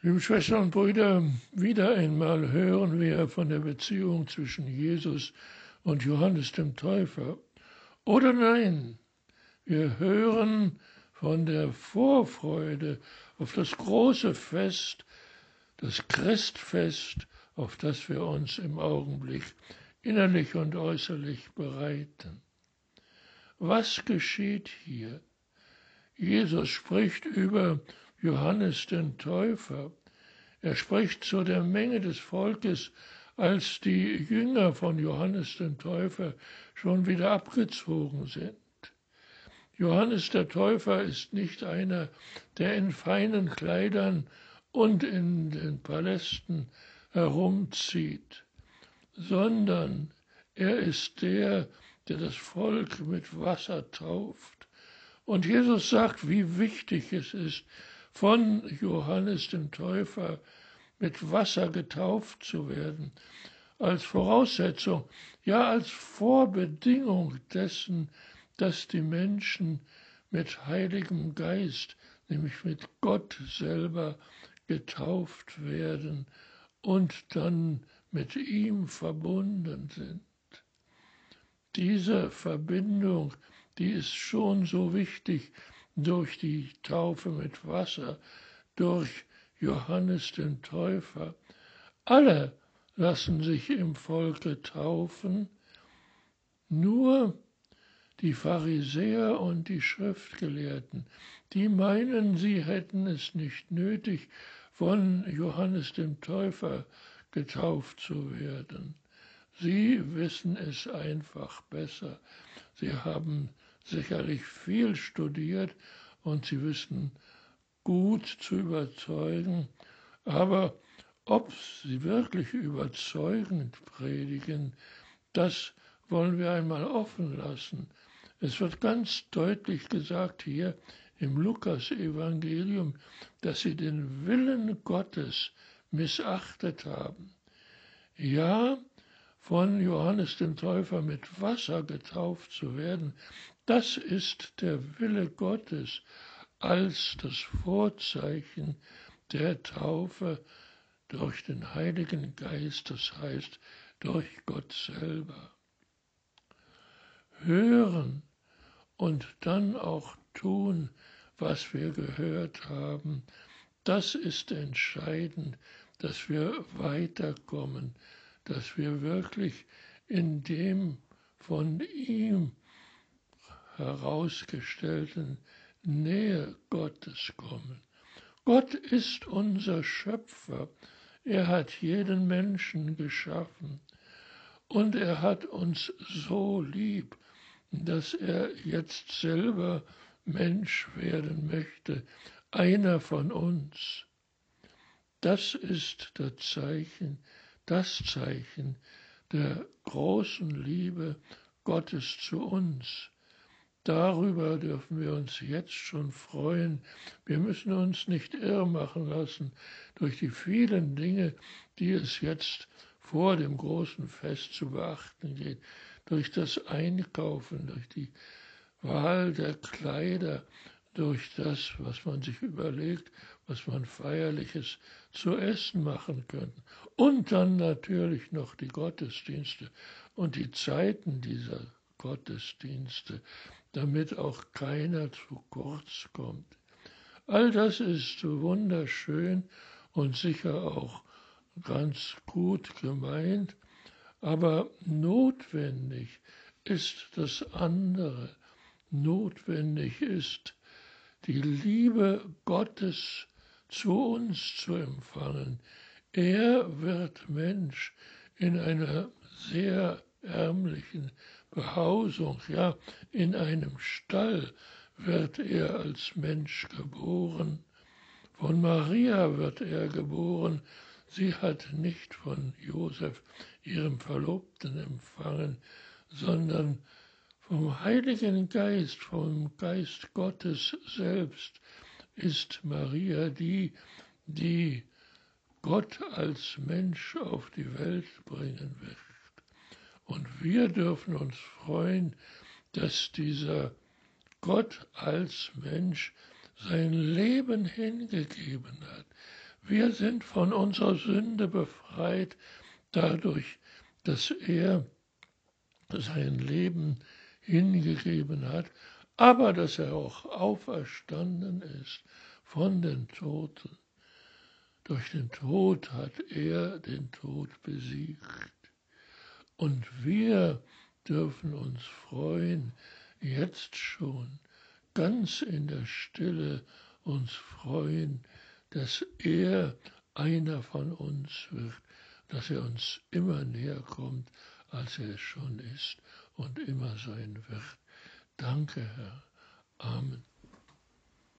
Liebe Schwestern und Brüder, wieder einmal hören wir von der Beziehung zwischen Jesus und Johannes dem Täufer. Oder nein, wir hören von der Vorfreude auf das große Fest, das Christfest, auf das wir uns im Augenblick innerlich und äußerlich bereiten. Was geschieht hier? Jesus spricht über Johannes den Täufer. Er spricht zu der Menge des Volkes, als die Jünger von Johannes den Täufer schon wieder abgezogen sind. Johannes der Täufer ist nicht einer, der in feinen Kleidern und in den Palästen herumzieht, sondern er ist der, der das Volk mit Wasser tauft. Und Jesus sagt, wie wichtig es ist, von Johannes dem Täufer mit Wasser getauft zu werden, als Voraussetzung, ja als Vorbedingung dessen, dass die Menschen mit Heiligem Geist, nämlich mit Gott selber, getauft werden und dann mit ihm verbunden sind. Diese Verbindung, die ist schon so wichtig durch die Taufe mit Wasser, durch Johannes den Täufer. Alle lassen sich im Volke taufen, nur die Pharisäer und die Schriftgelehrten, die meinen, sie hätten es nicht nötig, von Johannes dem Täufer getauft zu werden. Sie wissen es einfach besser. Sie haben sicherlich viel studiert und sie wissen gut zu überzeugen, aber ob sie wirklich überzeugend predigen, das wollen wir einmal offen lassen. Es wird ganz deutlich gesagt hier im Lukas-Evangelium, dass sie den Willen Gottes missachtet haben. Ja, von Johannes dem Täufer mit Wasser getauft zu werden, das ist der Wille Gottes als das Vorzeichen der Taufe durch den Heiligen Geist, das heißt durch Gott selber. Hören und dann auch tun, was wir gehört haben, das ist entscheidend, dass wir weiterkommen, dass wir wirklich in dem von ihm herausgestellten Nähe Gottes kommen. Gott ist unser Schöpfer. Er hat jeden Menschen geschaffen. Und er hat uns so lieb, dass er jetzt selber Mensch werden möchte, einer von uns. Das ist das Zeichen, das Zeichen der großen Liebe Gottes zu uns. Darüber dürfen wir uns jetzt schon freuen. Wir müssen uns nicht irr machen lassen durch die vielen Dinge, die es jetzt vor dem großen Fest zu beachten geht, durch das Einkaufen, durch die Wahl der Kleider, durch das, was man sich überlegt, was man feierliches zu essen machen könnte. Und dann natürlich noch die Gottesdienste und die Zeiten dieser Gottesdienste, damit auch keiner zu kurz kommt. All das ist wunderschön und sicher auch ganz gut gemeint, aber notwendig ist das andere. Notwendig ist die Liebe Gottes zu uns zu empfangen. Er wird Mensch in einer sehr ärmlichen Behausung, ja, in einem Stall wird er als Mensch geboren. Von Maria wird er geboren. Sie hat nicht von Josef, ihrem Verlobten, empfangen, sondern vom Heiligen Geist, vom Geist Gottes selbst ist Maria die, die Gott als Mensch auf die Welt bringen wird. Und wir dürfen uns freuen, dass dieser Gott als Mensch sein Leben hingegeben hat. Wir sind von unserer Sünde befreit dadurch, dass er sein Leben hingegeben hat, aber dass er auch auferstanden ist von den Toten. Durch den Tod hat er den Tod besiegt. Und wir dürfen uns freuen, jetzt schon, ganz in der Stille uns freuen, dass er einer von uns wird, dass er uns immer näher kommt, als er schon ist und immer sein wird. Danke, Herr. Amen.